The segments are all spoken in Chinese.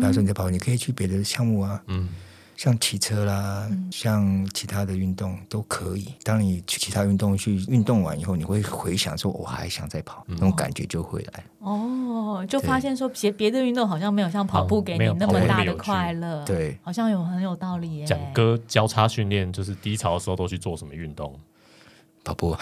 比方说你在跑，你可以去别的项目啊，嗯，像骑车啦，像其他的运动都可以。当你去其他运动去运动完以后，你会回想说，我还想再跑，那种感觉就会来。哦，就发现说别别的运动好像没有像跑步给你那么大的快乐，对，好像有很有道理耶。讲哥交叉训练就是低潮的时候都去做什么运动？跑步。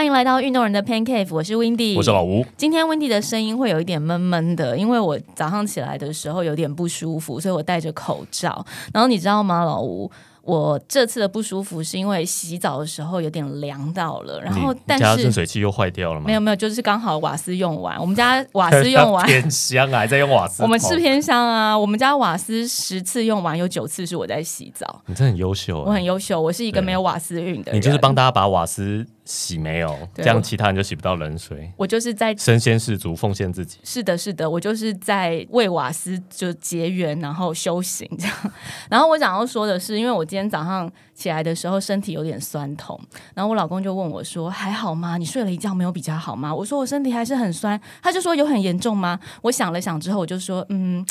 欢迎来到运动人的 Pan Cave，我是 Windy，我是老吴，今天 Windy 的声音会有一点闷闷的，因为我早上起来的时候有点不舒服，所以我戴着口罩。然后你知道吗，老吴？我这次的不舒服是因为洗澡的时候有点凉到了，然后你但家热是水器又坏掉了吗？没有没有，就是刚好瓦斯用完，我们家瓦斯 用完。偏香啊，还在用瓦斯。我们是，偏香啊，我们家瓦斯十次用完，有九次是我在洗澡。你真的很优秀欸，我很优秀，我是一个对没有瓦斯运的人。你就是帮大家把瓦斯洗没有，这样其他人就洗不到冷水。我就是在身先士卒，奉献自己。是的，是的，我就是在为瓦斯就结缘，然后修行这样。然后我想要说的是，因为我今天早上起来的时候身体有点酸痛，然后我老公就问我说：“还好吗？你睡了一觉没有比较好吗？”我说：“我身体还是很酸。”他就说：“有很严重吗？”我想了想之后，我就说：“嗯，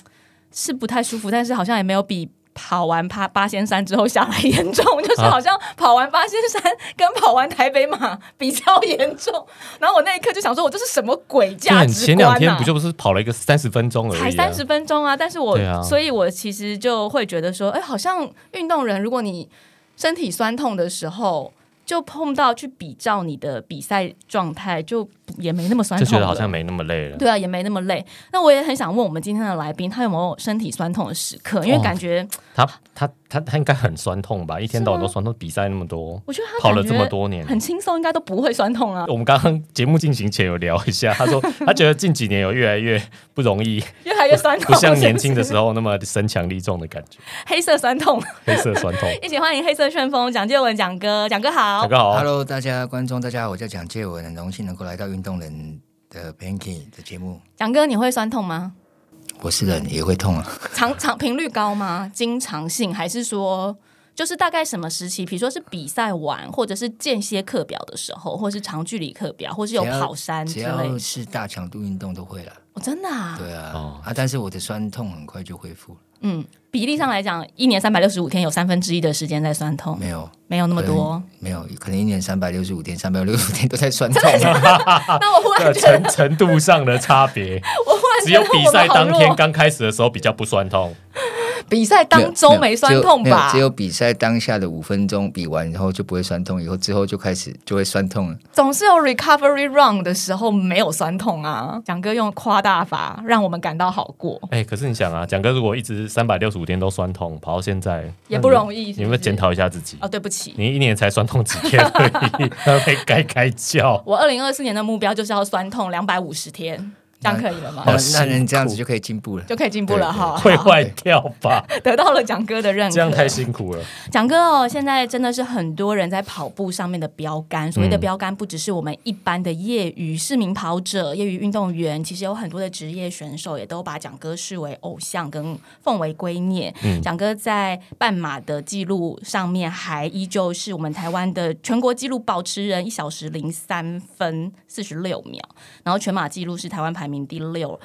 是不太舒服，但是好像也没有比。”跑完八八仙山之后下来严重，就是好像跑完八仙山跟跑完台北马比较严重。然后我那一刻就想说，我这是什么鬼价值观、啊？前两天不就不是跑了一个三十分钟而已、啊？才三十分钟啊！但是我，啊所以我其实就会觉得说，哎，好像运动人，如果你身体酸痛的时候，就碰到去比照你的比赛状态，就也没那么酸就痛就，觉得好像没那么累了。对啊，也没那么累。那我也很想问我们今天的来宾，他有没有身体酸痛的时刻？因为哦感觉，他他他他应该很酸痛吧？一天到晚都酸痛，比赛那么多，我觉得他跑了这么多年。很轻松，应该都不会酸痛啊。我们刚刚节目进行前有聊一下，他说 他觉得近几年有越来越不容易，越来越酸痛，不像年轻的是时候那么身强力壮的感觉，黑色酸痛。黑色酸痛。一起欢迎黑色旋风蒋介文蒋哥，蒋哥好蒋。哥好，Hello，大家观众，大家好，我叫蒋介文，很荣幸能够来到运动人的 Banking 的节目。蒋哥，你会酸痛吗？我是人也会痛啊，常常频率高吗？经常性还是说就是大概什么时期？比如说是比赛完，或者是间歇课表的时候，或是长距离课表，或是有跑山之只要是大强度运动都会了。哦，真的啊，对啊，哦啊，但是我的酸痛很快就恢复了，嗯，比例上来讲，一年三百六十五天有三分之一的时间在酸痛，没有没有那么多。没有，可能一年三百六十五天，三百六十五天都在酸痛。那我忽然这觉得，程程度上的差别，只有比赛当天刚开始的时候比较不酸痛。比赛当中没酸痛吧？只有比赛当下的五分钟比完以后就不会酸痛，以后之后就开始就会酸痛了。总是有 recovery run 的时候没有酸痛啊。蒋哥用夸大法让我们感到好过，哎、可是你想啊，蒋哥如果一直三百六十五天都酸痛，跑到现在也不容易是不是你有没有检讨一下自己？哦，对不起。你一年才酸痛几天而已，那可以该该叫。我二零二四年的目标就是要酸痛两百五十天，这样可以了吗？那这样子就可以进步了。就可以进步了哈，会坏掉吧？得到了蒋哥的认可。这样太辛苦了。蒋哥哦，现在真的是很多人在跑步上面的标杆。所谓的嗯标杆，不只是我们一般的业余市民跑者、业余运动员，其实有很多的职业选手也都把蒋哥视为偶像，跟奉为圭臬。嗯蒋哥在半马的记录上面，还依旧是我们台湾的全国纪录保持人，一小时零三分四十六秒，然后全马记录是台湾排名第六。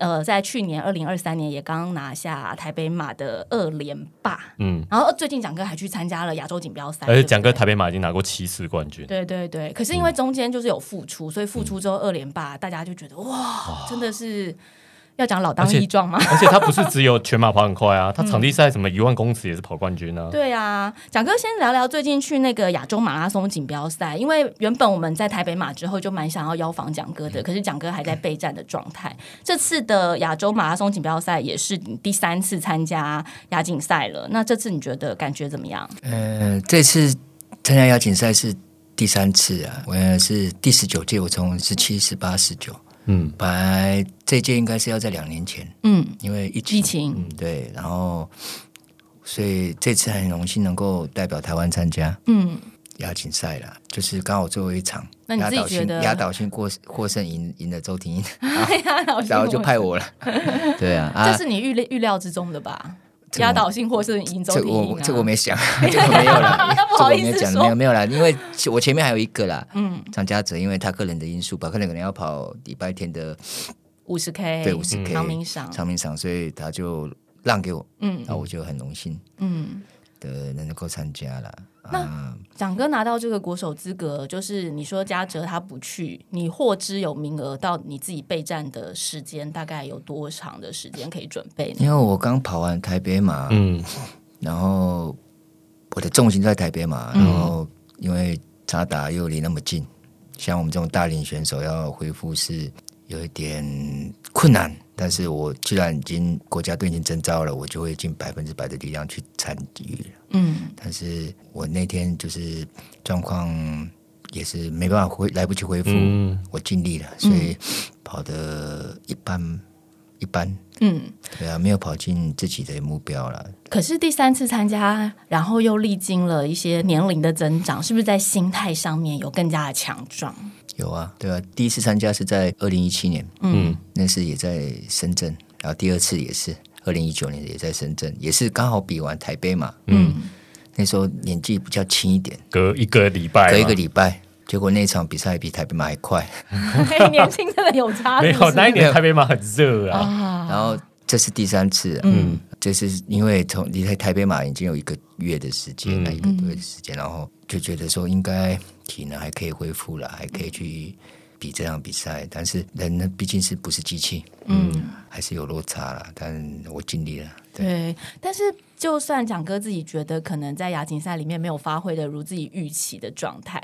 呃，在去年二零二三年也刚拿下台北马的二连霸，嗯，然后最近蒋哥还去参加了亚洲锦标赛，而且蒋哥台北马已经拿过七次冠军，对对对，可是因为中间就是有付出，所以付出之后二连霸，大家就觉得哇，真的是要讲老当益壮吗？而且他不是只有全马跑很快啊，他场地赛什么一万公尺也是跑冠军啊。对啊，蒋哥先聊聊最近去那个亚洲马拉松锦标赛，因为原本我们在台北马之后就蛮想要邀访蒋哥的，可是蒋哥还在备战的状态。这次的亚洲马拉松锦标赛也是你第三次参加亚锦赛了，那这次你觉得感觉怎么样？呃，这次参加亚锦赛是第三次啊，我是第十九届，我从十七、十八、十九，嗯，本来这届应该是要在两年前，嗯，因为疫情，疫情，嗯，对，然后所以这次很荣幸能够代表台湾参加，嗯。亚锦赛啦，就是刚好最后一场，那你自己压倒性觉得？压倒性过获胜赢赢了周婷 然后就派我了。对啊，啊。这是你预料预料之中的吧？这压倒性获胜赢走啊，我这个我没想，这个没有啦，不好意思这个我没有讲，说没有没有啦，因为我前面还有一个啦，嗯，张家泽，因为他个人的因素吧，可能可能要跑礼拜天的五十 K 对五十 K 长明赏，长明赏，所以他就让给我，嗯。然后我就很荣幸嗯。的能够参加了。那啊，蒋哥拿到这个国手资格，就是你说嘉哲他不去，你获知有名额，到你自己备战的时间大概有多长的时间可以准备呢？因为我刚跑完台北马，嗯，然后我的重心在台北马，然后因为扎达又离那么近，像我们这种大龄选手要恢复是有一点困难。但是我既然已经国家队已经征召了，我就会尽百分之百的力量去参与了。嗯但是我那天就是状况也是没办法恢来不及恢复，嗯我尽力了，所以跑的一般一般，嗯。对啊，没有跑进自己的目标了。可是第三次参加，然后又历经了一些年龄的增长，是不是在心态上面有更加的强壮？有啊，对啊，第一次参加是在二零一七年，嗯。那次也在深圳，然后第二次也是二零一九年也在深圳，也是刚好比完台北嘛，嗯，那时候年纪比较轻一点，隔一个礼拜，隔一个礼拜，结果那场比赛比台北马还快，年轻真的有差，没有那一年台北马很热啊，啊，然后这是第三次，嗯，这是因为从离开台北马已经有一个月的时间那，嗯。一个多月的时间，然后就觉得说应该体能还可以恢复了，还可以去比这场比赛，但是人呢毕竟是不是机器，嗯，还是有落差了，但我尽力了。对。但是就算蒋哥自己觉得可能在亚锦赛里面没有发挥的如自己预期的状态。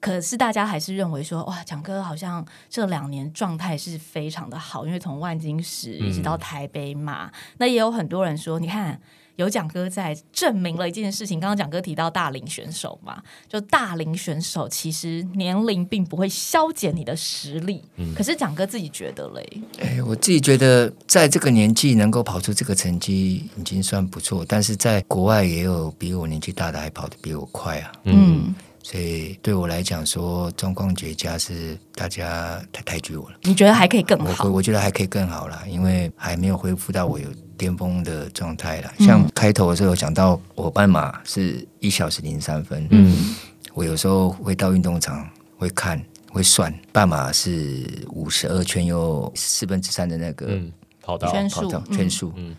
可是大家还是认为说，哇，蒋哥好像这两年状态是非常的好，因为从万金石一直到台北马，那也有很多人说，你看有蒋哥在，证明了一件事情。刚刚蒋哥提到大龄选手嘛，就大龄选手其实年龄并不会消减你的实力。可是蒋哥自己觉得嘞，哎，我自己觉得在这个年纪能够跑出这个成绩已经算不错，但是在国外也有比我年纪大的还跑得比我快啊，嗯，所以对我来讲说状况绝佳是大家太抬举我了。你觉得还可以更好我我？觉得还可以更好啦，因为还没有恢复到我有巅峰的状态啦。像开头的时候有讲到，我半马是一小时零三分，嗯我有时候会到运动场会看会算，半马是五十二圈又四分之三的那个嗯，跑道圈跑道数圈数，嗯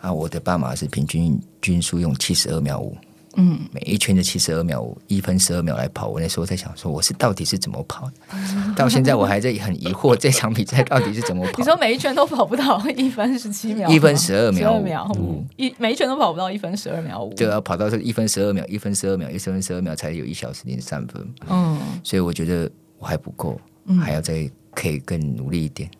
啊，我的半马是平均均速用七十二秒五。嗯，每一圈的七十二秒五，一分十二秒来跑。我那时候在想，说我是到底是怎么跑的？到现在我还在很疑惑，这场比赛到底是怎么跑 你？说每一圈都跑不到一分十七秒吗，一分12秒十二秒五，一每一圈都跑不到一分十二秒五。对啊，跑到这一分十二秒，一分十二秒，一分十二秒才有一小时零三分，嗯，所以我觉得我还不够，还要再可以更努力一点。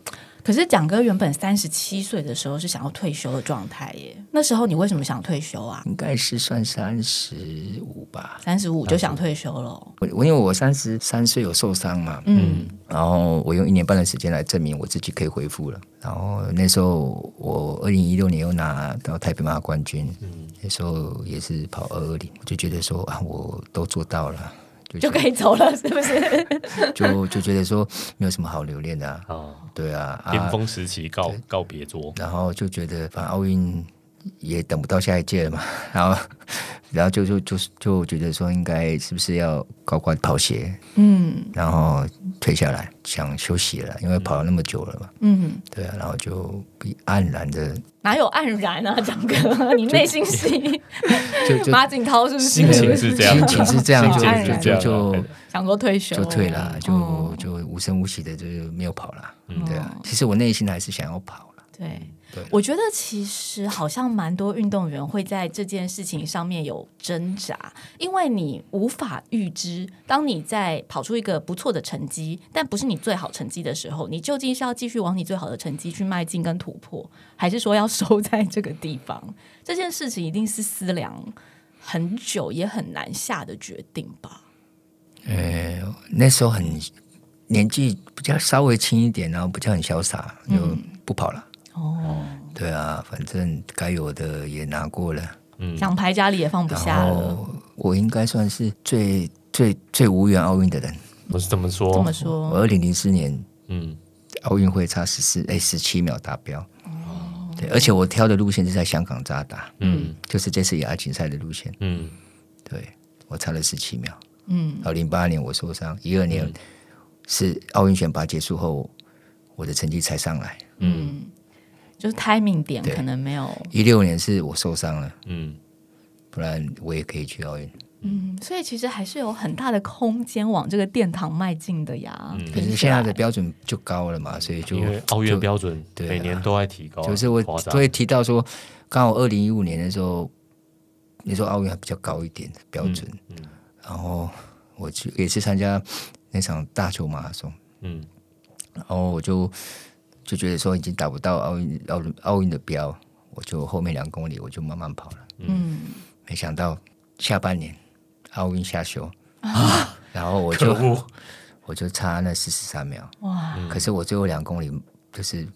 可是蒋哥原本三十七岁的时候是想要退休的状态耶，那时候你为什么想退休啊？应该是算三十五吧。三十五就想退休了。我我因为我三十三岁有受伤嘛，嗯然后我用一年半的时间来证明我自己可以恢复了。然后那时候我二零一六年又拿到台北马冠军，那时候也是跑二二零，我就觉得说啊，我都做到了，就就可以走了，是不是？就就觉得说没有什么好留恋的、啊，哦，对啊，啊巅峰时期告告别桌，然后就觉得反正奥运也等不到下一届了嘛，然后 然后就就就就觉得说应该是不是要高挂跑鞋，嗯。然后退下来想休息了，因为跑了那么久了嘛，嗯，对啊，然后就比黯然的哪有黯然啊，张哥，你内心戏。就就马景涛是不是？心情是这样。心情是这样，就就就就想说退休就退了，就哦。就无声无息的就没有跑了，嗯。对啊，其实我内心还是想要跑。了，对对，我觉得其实好像蛮多运动员会在这件事情上面有挣扎，因为你无法预知，当你在跑出一个不错的成绩，但不是你最好成绩的时候，你究竟是要继续往你最好的成绩去迈进跟突破，还是说要收在这个地方？这件事情一定是思量很久也很难下的决定吧。呃，那时候很年纪比较稍微轻一点，然后比较很潇洒，就不跑了。哦，对啊，反正该有的也拿过了，嗯奖牌家里也放不下我应该算是最最最无缘奥运的人。我是怎么说？怎么？说我二零零四年嗯奥运会差十四哎十七秒达标。对，而且我挑的路线是在香港扎达，嗯就是这次亚锦赛的路线。嗯对我差了十七秒。嗯然后零八年我受伤，一二年是奥运选拔结束后，我的成绩才上来。嗯就是 timing 点可能没有，一六年是我受伤了，嗯，不然我也可以去奥运。嗯，所以其实还是有很大的空间往这个殿堂迈进的呀。嗯。可是现在的标准就高了嘛，所以就因为奥运标准每年都在提高，就是我都会提到说，刚好二零一五年的时候，那时候奥运还比较高一点的标准，嗯。然后我去也是参加那场大球马拉松，嗯。然后我就就觉得说已经达不到奥运奥奥运的标，我就后面两公里我就慢慢跑了，嗯，没想到下半年奥运下休啊，然后我就，我就差那四十三秒，哇，可是我最后两公里就是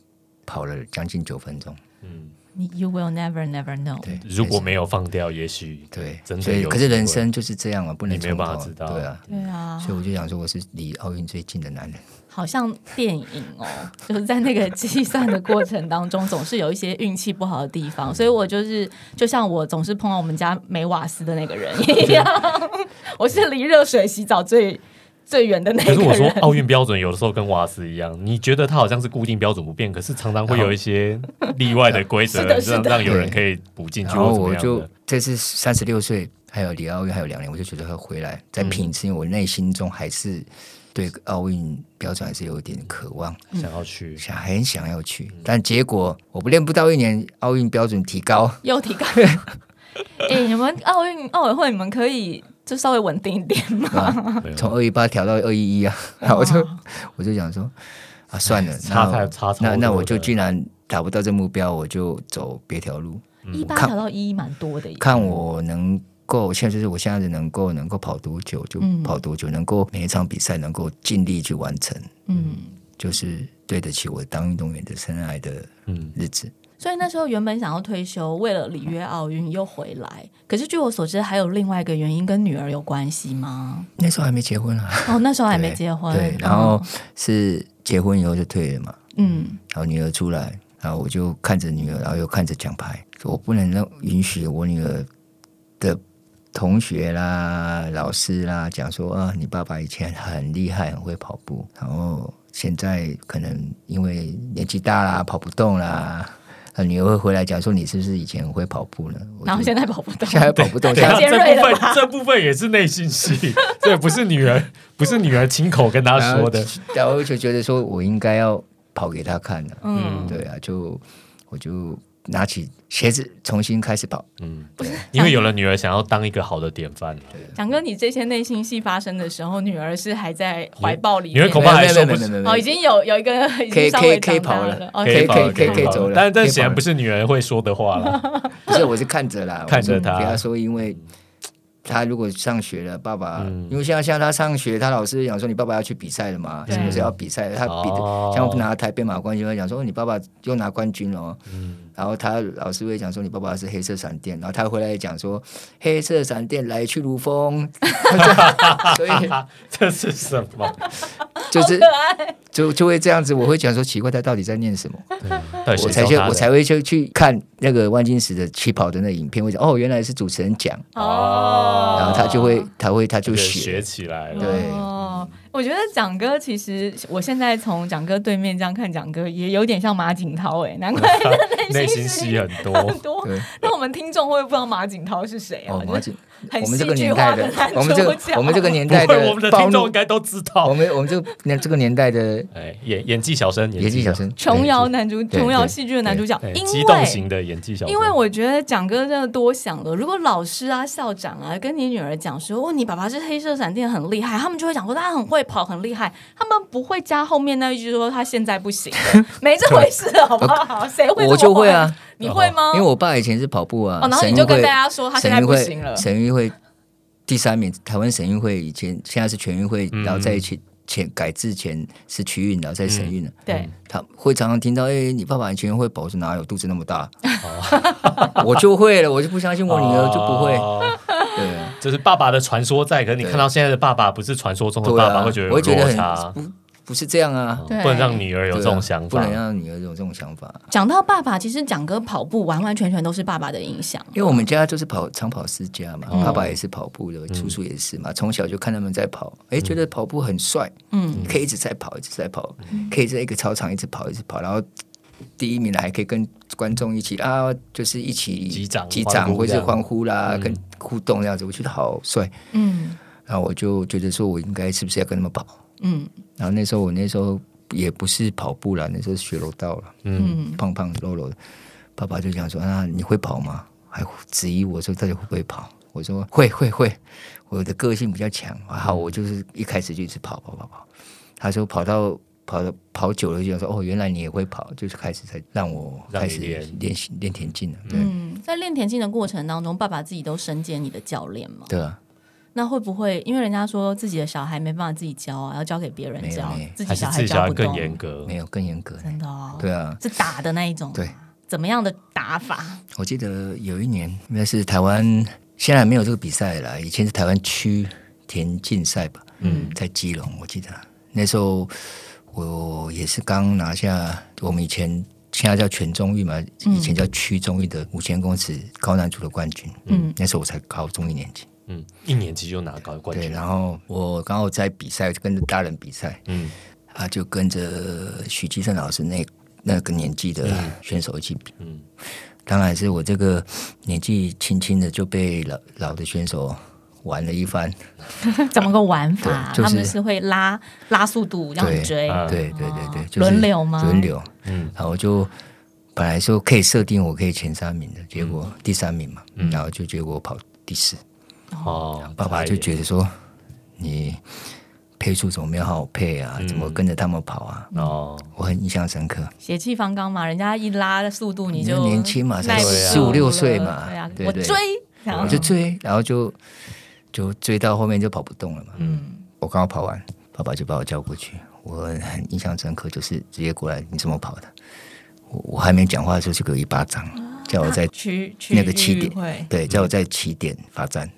跑了将近九分钟。嗯，你 you will never never know。对，如果没有放掉，也许对，真的所以可是人生就是这样嘛，不能你没有办法知道。对啊，对啊，所以我就想说，我是离奥运最近的男人。好像电影哦，就是在那个计算的过程当中，总是有一些运气不好的地方，所以我就是就像我总是碰到我们家没瓦斯的那个人一样，我是离热水洗澡最最远的那个可是我说。奥运标准有的时候跟瓦斯一样，你觉得它好像是固定标准不变，可是常常会有一些例外的规则 是的，是让让有人可以补进去然后或怎么我就。这次三十六岁，还有离奥运还有两年，我就觉得会回来再拼一次，因为我内心中还是对奥运标准还是有一点渴望，想要去，想很想要去，但结果我不练不到一年，奥运标准提高，又提高。哎、你们奥运奥委会，你们可以就稍微稳定一点吗？对从二一八调到二一一啊，然后我就我就想说啊，算了，差那太差超那那我就既然达不到这目标，我就走别条路。一八看调到一蛮多的，看我能够，现在就是我现在能够能够跑多久就嗯跑多久，能够每一场比赛能够尽力去完成，嗯。就是对得起我当运动员的深爱的嗯日子。所以那时候原本想要退休，为了里约奥运又回来。可是据我所知，还有另外一个原因跟女儿有关系吗？那时候还没结婚啊，哦，那时候还没结婚。对，然后是结婚以后就退了嘛，嗯然后女儿出来，然后我就看着女儿，然后又看着奖牌，我不能让允许我女儿的同学啦、老师啦讲说啊，你爸爸以前很厉害，很会跑步，然后现在可能因为年纪大啦，跑不动啦。呃女儿会回来讲说你是不是以前很会跑步呢？然后现在跑不动。现在跑不动，现在尖这部分这部分也是内心戏，对，不是女儿，不是女儿亲口跟他说的，然后就觉得说我应该要跑给他看的、嗯，对啊，就我就拿起鞋子重新开始跑。嗯，因为有了女儿，想要当一个好的典范，蒋哥，你这些内心戏发生的时候，女儿是还在怀抱里面女儿恐怕还没有说不出没有没有没有没有哦，已经有有一个已可以经稍微可以可以长大跑了。哦可以可以可以可以走了。但但显然不是女儿会说的话了，不是，我是看着啦，看着他我就给她说，因为他如果上学了，爸爸，嗯因为像像他上学，他老师讲说你爸爸要去比赛了嘛，什么时候要比赛？他比的，哦像我拿台北马冠军，他讲说你爸爸又拿冠军了哦。嗯然后他老师会讲说你爸爸是黑色闪电，然后他回来讲说黑色闪电来去如风，所以 这是什么？就是就就会这样子，我会讲说奇怪，他到底在念什么？我才去我才会去去看那个万金石的起跑的那影片，会讲哦，原来是主持人讲，哦，然后他就会他会他就写学学，起来了，对哦，我觉得蒋哥其实，我现在从蒋哥对面这样看蒋哥，也有点像马景涛哎，难怪 内心戏很多。很多。那我们听众会不知道马景涛是谁啊？哦，马景，很 我们这个年代的我们这个我们这个年代的，我们的听众应，该都知道。我。们我们这个年这个年代的哎，演演技小生，演技小生，琼瑶男主，对琼瑶戏剧的男主角，激动为型的演技小生，因为我觉得蒋哥真的多想了，如果老师啊、校长啊跟你女儿讲说，哦，你爸爸是黑色闪电很厉害，他们就会讲说他很会跑很厉害，他们不会加后面那一句说他现在不行了，没这回事，好不好？谁会？我就会，啊，你会吗？因为我爸以前是跑步啊，哦，然后你就跟省运会大家说他现在省运会不行了，省运会第三名，台湾省运会以前现在是全运会，嗯然后在一起前改制前是区运，然后在省运了。对，他会常常听到，哎、你爸爸以前会保持哪有肚子那么大？哦 我就会了，我就不相信我女儿就不会。哦对啊，就是爸爸的传说在，可是你看到现在的爸爸不是传说中的爸爸，会觉得我会觉得很差，不不是这样啊，对不能让女儿有这种想法不能。让女儿有这种想法。讲到爸爸，其实蒋哥跑步完完全全都是爸爸的影响。因为我们家就是跑长跑世家嘛，哦爸爸也是跑步的，叔叔也是嘛，从小就看他们在跑，哎，觉得跑步很帅，嗯，可以一直在跑，一直在跑，可以在一个操场一直跑，一直跑，然后第一名了还可以跟观众一起啊，就是一起击掌击掌或是欢呼啦，嗯跟互动这样子，我觉得好帅。嗯然后我就觉得说，我应该是不是要跟他们跑？嗯然后那时候我那时候也不是跑步了，那时候学柔道了，嗯，嗯，胖胖肉肉的。爸爸就讲说：“啊，你会跑吗？”还质疑我说：“到底会不会跑？”我说：“会会会，我的个性比较强。”好，我就是一开始就一直跑跑跑跑。他说跑到跑到跑久了，就想说：“哦，原来你也会跑。”就是开始才让我开始练练习练田径了。对、嗯，在练田径的过程当中，爸爸自己都身兼你的教练嘛？对啊，那会不会因为人家说自己的小孩没办法自己教啊，要交给别人教自己还是小自己小孩更教不动？严格没。有更严格。真的哦，对啊，是打的那一种，对，怎么样的打法？我记得有一年应该是台湾，现在没有这个比赛了，以前是台湾区田径赛吧。嗯，在基隆，我记得那时候我也是刚拿下我们以前现在叫全中运嘛，以前叫区中运的五千公尺高难度的冠军。嗯那时候我才高中一年级，嗯，一年级就拿高冠对，军。然后我刚好在比赛，跟着大人比赛，嗯。啊，就跟着许继胜老师那那个年纪的选手一起比。嗯，当然是我这个年纪轻轻的就被老老的选手玩了一番。怎么个玩法？就是他们是会拉拉速度让你追，啊。对对对对，就是轮流吗？轮流。嗯。然后就本来说可以设定我可以前三名的，结果第三名嘛，嗯。然后就结果跑第四，哦，爸爸就觉得说你配速怎么没有好好配啊？怎么跟着他们跑啊？哦，我很印象深刻。血气方刚嘛，人家一拉的速度你就年轻嘛才耐不四五六岁嘛对啊，对对我追，然后我就追，然后就就追到后面就跑不动了嘛。嗯我刚好跑完，爸爸就把我叫过去，我很印象深刻，就是直接过来，你怎么跑的？我我还没讲话的时候就给我一巴掌，叫我在那个起点对，叫我在起点罚站。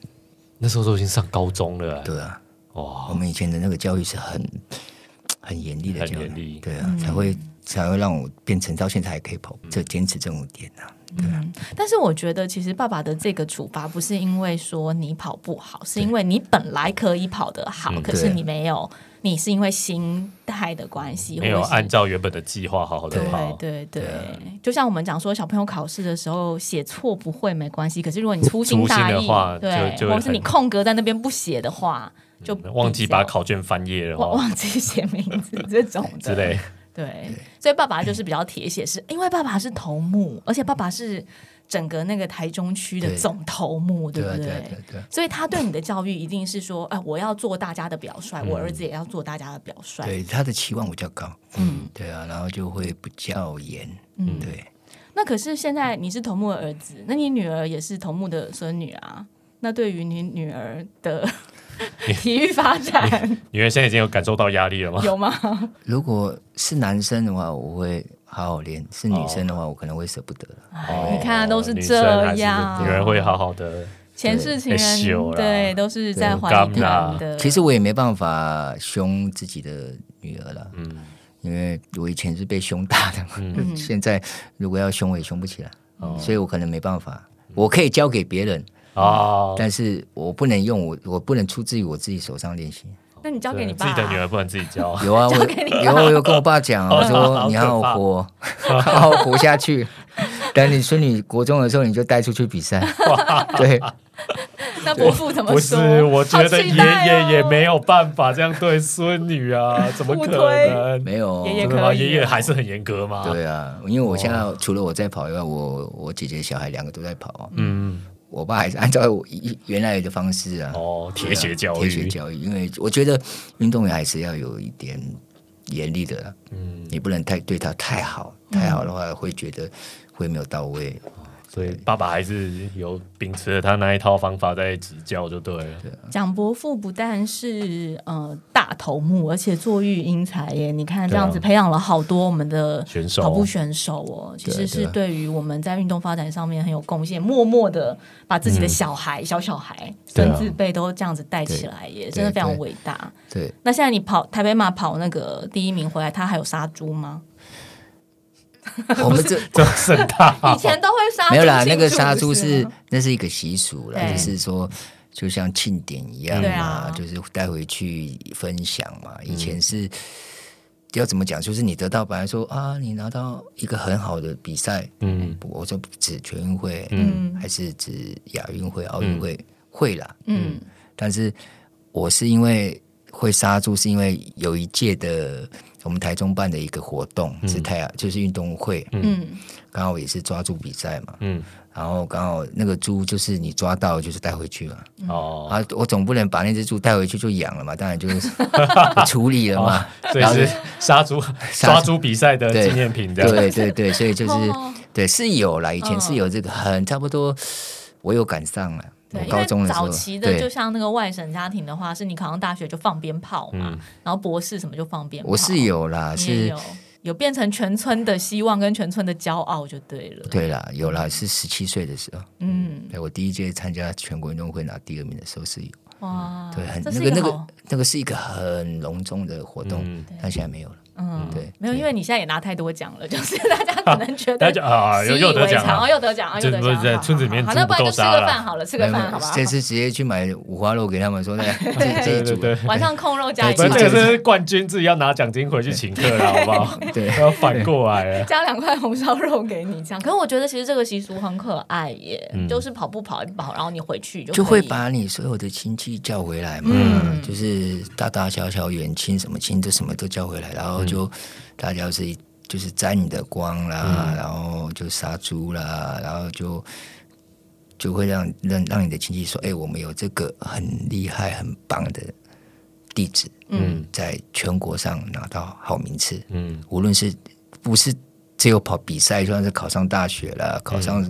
那时候都已经上高中了。对啊，哇。我哇，们以前的那个教育是很 很严厉的很教育，严厉。对啊，才会才会让我变成到现在还可以跑，就坚持这种点啊。嗯，但是我觉得其实爸爸的这个处罚不是因为说你跑不好，是因为你本来可以跑得好，嗯可是你没有，你是因为心态的关系，没有按照原本的计划好好的跑。对对对，就像我们讲说，小朋友考试的时候写错不会没关系，可是如果你粗心大意的话，对，就就或者是你空格在那边不写的话，就忘记把考卷翻页了 忘记写名字这种的 之类。对，所以爸爸就是比较铁血，是因为爸爸是头目，而且爸爸是整个那个台中区的对总头目，对不对啊，对啊，对啊。所以他对你的教育一定是说，哎、我要做大家的表率，我儿子也要做大家的表率。对他的期望比较高，嗯，对啊，然后就会比较严，嗯对，那可是现在你是头目的儿子，那你女儿也是头目的孙女啊。那对于你女儿的 体育发展女儿现在已经有感受到压力了吗？有吗？如果是男生的话，我会好好练；是女生的话，我可能会舍不得你看都是女这样。女人会好好的。前世情人对都是在怀疑他的。其实我也没办法凶自己的女儿了，嗯。因为我以前是被凶大的 现在如果要凶我也凶不起来，哦。所以我可能没办法。我可以交给别人，哦，但是我不能用我，我不能出自于我自己手上练习。那你交给你对自己的女儿不能自己教。有啊，我有我有跟我爸讲啊，我说你好好活，好好活下去。等你孙女国中的时候，你就带出去比赛。对，那伯父怎么不是，我觉得爷爷也没有办法这样对孙女啊，怎么可能？没有爷爷？可以爷爷还是很严格嘛？，对啊，因为我现在除了我在跑以外，我我姐姐小孩两个都在跑啊。嗯，我爸还是按照我一原来的方式啊，哦，铁血教育铁血，教育，因为我觉得运动员还是要有一点严厉的啦，嗯，你不能太对他太好，太好的话会觉得会没有到位。所以爸爸还是有秉持了他那一套方法在指教，就对了。蒋伯父不但是呃大头目，而且坐育英才耶！你看这样子培养了好多我们的选手跑步选手哦，其实是啊对于我们在运动发展上面很有贡献，默默的把自己的小孩、小小孩、孙子辈都这样子带起来耶，真的非常对伟大。对，那现在你跑台北马跑那个第一名回来，他还有杀猪吗？我们这这盛大以前都会杀猪没有啦，那个杀猪是那是一个习俗啦，就是说。就像庆典一样嘛，啊。就是带回去分享嘛。嗯。以前是、要怎么讲？就是你得到本来说啊，你拿到一个很好的比赛，嗯。我说指全运会，嗯。还是指亚运会、奥运会、会啦。嗯。但是我是因为会杀猪，是因为有一届的我们台中办的一个活动、是太阳，就是运动会，嗯。刚好也是抓住比赛嘛。嗯然后刚好那个猪就是你抓到就是带回去了、哦，啊，我总不能把那只猪带回去就养了嘛，当然就是 处理了嘛。所以是杀猪抓猪比赛的对纪念品这样。对对对，所以就是、哦对是有啦，以前是有这个很差不多，我有赶上了。对，我因为高中的时候，早期的就，像那个外省家庭的话，是你考上大学就放鞭炮嘛，嗯然后博士什么就放鞭炮。我是有啦，是有有变成全村的希望跟全村的骄傲就对了。对啦，有啦，是十七岁的时候，嗯，对我第一届参加全国运动会拿第二名的时候是有，哇，对，很这那个那个是一好。那个是一个很隆重的活动嗯，但现在没有了。嗯，对没有，因为你现在也拿太多奖了，就是大家可能觉得大家啊，又又得奖为常，哦，了，又得奖，哦又得这不是奖，好在村子里面那不然就吃个饭好了，吃个饭好不好？这次直接去买五花肉给他们说，那这这一组对对对。晚上控肉加一个是冠军自己要拿奖金回去请客了，好不好？对要反过来了。加两块红烧肉给你，这样。可是我觉得其实这个习俗很可爱耶，嗯就是跑步跑一跑，然后你回去就就会把你所有的亲戚叫回来嘛，嗯就是大大小小远亲什么亲这什么都叫回来，然后就、大家是就是沾你的光啦，然后就杀猪啦，然后就就会让让让你的亲戚说，哎、我们有这个很厉害很棒的弟子，嗯。在全国上拿到好名次，嗯。无论是不是只有跑比赛，就算是考上大学了，考上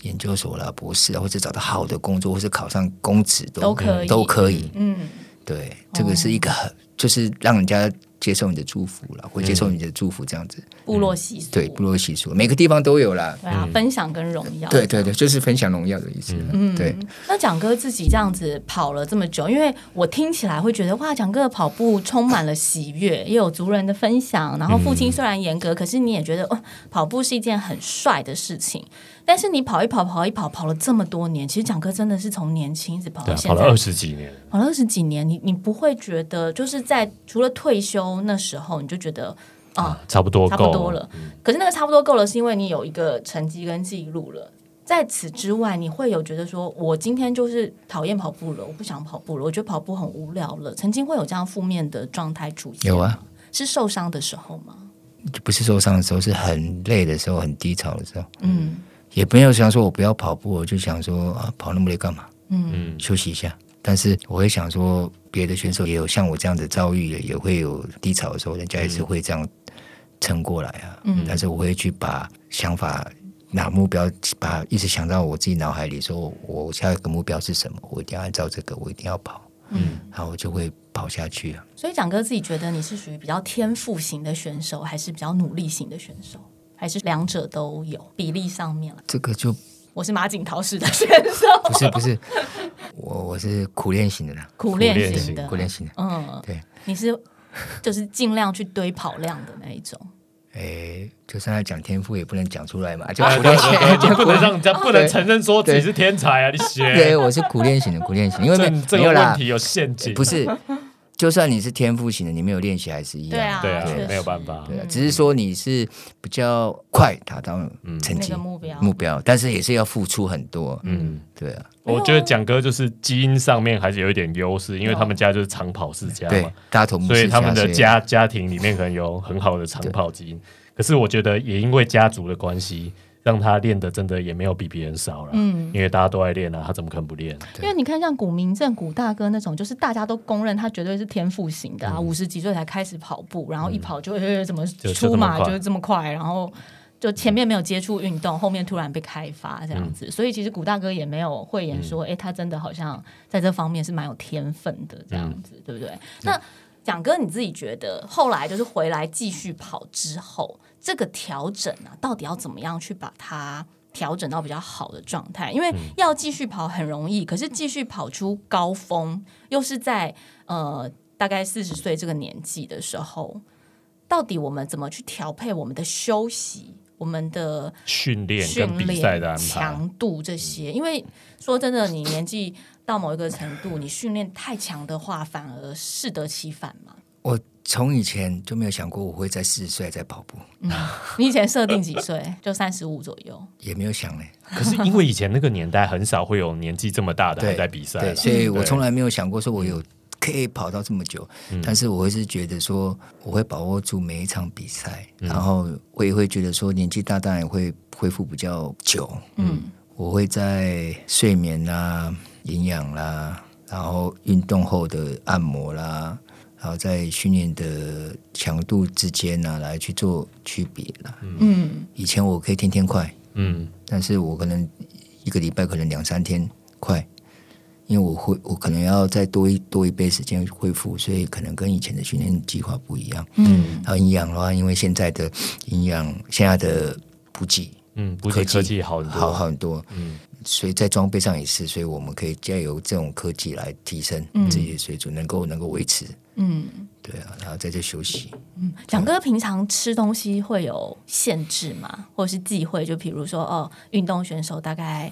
研究所啦、博士啊，或者找到好的工作，或是考上公职都都可以。都可以。嗯，对，这个是一个很，就是让人家接受你的祝福了，会接受你的祝福这样子。部落习俗，对，部落习俗每个地方都有啦。对啊，分享跟荣耀，对对对，就是分享荣耀的意思。嗯，对，那蒋哥自己这样子跑了这么久，因为我听起来会觉得哇，蒋哥的跑步充满了喜悦，也有族人的分享。然后父亲虽然严格，可是你也觉得哦，跑步是一件很帅的事情。但是你跑一跑，跑一跑，跑了这么多年，其实讲课真的是从年轻一直跑到现在，跑了二十几年，跑了二十几年。你你不会觉得就是在除了退休那时候，你就觉得啊，差不多差够不多了。可是那个差不多够了，是因为你有一个成绩跟记录了。在此之外，你会有觉得说，我今天就是讨厌跑步了，我不想跑步了，我觉得跑步很无聊了。曾经会有这样负面的状态出现，有啊，是受伤的时候吗？就不是受伤的时候，是很累的时候，很低潮的时候，嗯也没有想说我不要跑步，我就想说啊，跑那么累干嘛？嗯嗯休息一下。但是我会想说，别的选手也有像我这样的遭遇，也会有低潮的时候，人家也是会这样撑过来啊。嗯但是我会去把想法、拿目标，把一直想到我自己脑海里，说我下一个目标是什么，我一定要按照这个，我一定要跑，嗯。然后我就会跑下去啊。所以蒋哥自己觉得你是属于比较天赋型的选手，还是比较努力型的选手，还是两者都有？比例上面了，这个就我是马景涛式的选手，不是不是，我我是苦练型的啦，苦练练型型的，苦练型的。嗯，对，你是就是尽量去堆跑量的那一种。哎，就算要讲天赋，也不能讲出来嘛，就苦对练型，对对，你不能让人家 不能承认说自己是天才啊！你对，学我是苦练型的，苦练型，因为没这个问题有陷阱，不是，就算你是天赋型的，你没有练习还是一样。对啊对啊，没有办法，对啊，只是说你是比较快达到成那绩个目标目标，但是也是要付出很多。嗯。对啊，我觉得蒋哥就是基因上面还是有一点优势，因为他们家就是长跑世家对嘛，，大头目所以他们的家家庭里面可能有很好的长跑基因。可是我觉得也因为家族的关系，让他练的真的也没有比别人少了。嗯。因为大家都爱练啊，他怎么可能不练？因为你看，像古明正、古大哥那种，就是大家都公认他绝对是天赋型的啊，五十几岁才开始跑步，然后一跑就会怎么出马就这么快。就是这么快，然后就前面没有接触运动，后面突然被开发这样子，所以其实古大哥也没有讳言说，哎、他真的好像在这方面是蛮有天分的这样子，对不对？那蒋哥你自己觉得后来就是回来继续跑之后，这个调整啊，到底要怎么样去把它调整到比较好的状态？因为要继续跑很容易，可是继续跑出高峰，又是在呃大概四十岁这个年纪的时候，到底我们怎么去调配我们的休息？我们的训练跟训练赛的练，强度这些，因为说真的，你年纪到某一个程度，你训练太强的话，反而适得其反嘛。我从以前就没有想过我会在四十岁再跑步，你以前设定几岁？就三十五左右。也没有想嘞。可是因为以前那个年代很少会有年纪这么大的还在比赛对，了，所以我对从来没有想过说我有可以跑到这么久，但是我会是觉得说我会把握住每一场比赛，然后我也会觉得说年纪大当然会恢复比较久，嗯，我会在睡眠啦、营养啦，然后运动后的按摩啦，然后在训练的强度之间呢、来去做区别啦。嗯，以前我可以天天快，嗯但是我可能一个礼拜可能两三天快，因为我会我可能要再多一多一倍时间恢复，所以可能跟以前的训练计划不一样。嗯，然后营养的话，因为现在的营养现在的补给嗯，补给科技好很多，好好很多，嗯所以在装备上也是，所以我们可以借由这种科技来提升自己的水准，能够能够维持。嗯，对啊，然后在这休息。嗯蒋哥平常吃东西会有限制吗？或者是忌讳？就比如说，哦，运动选手大概。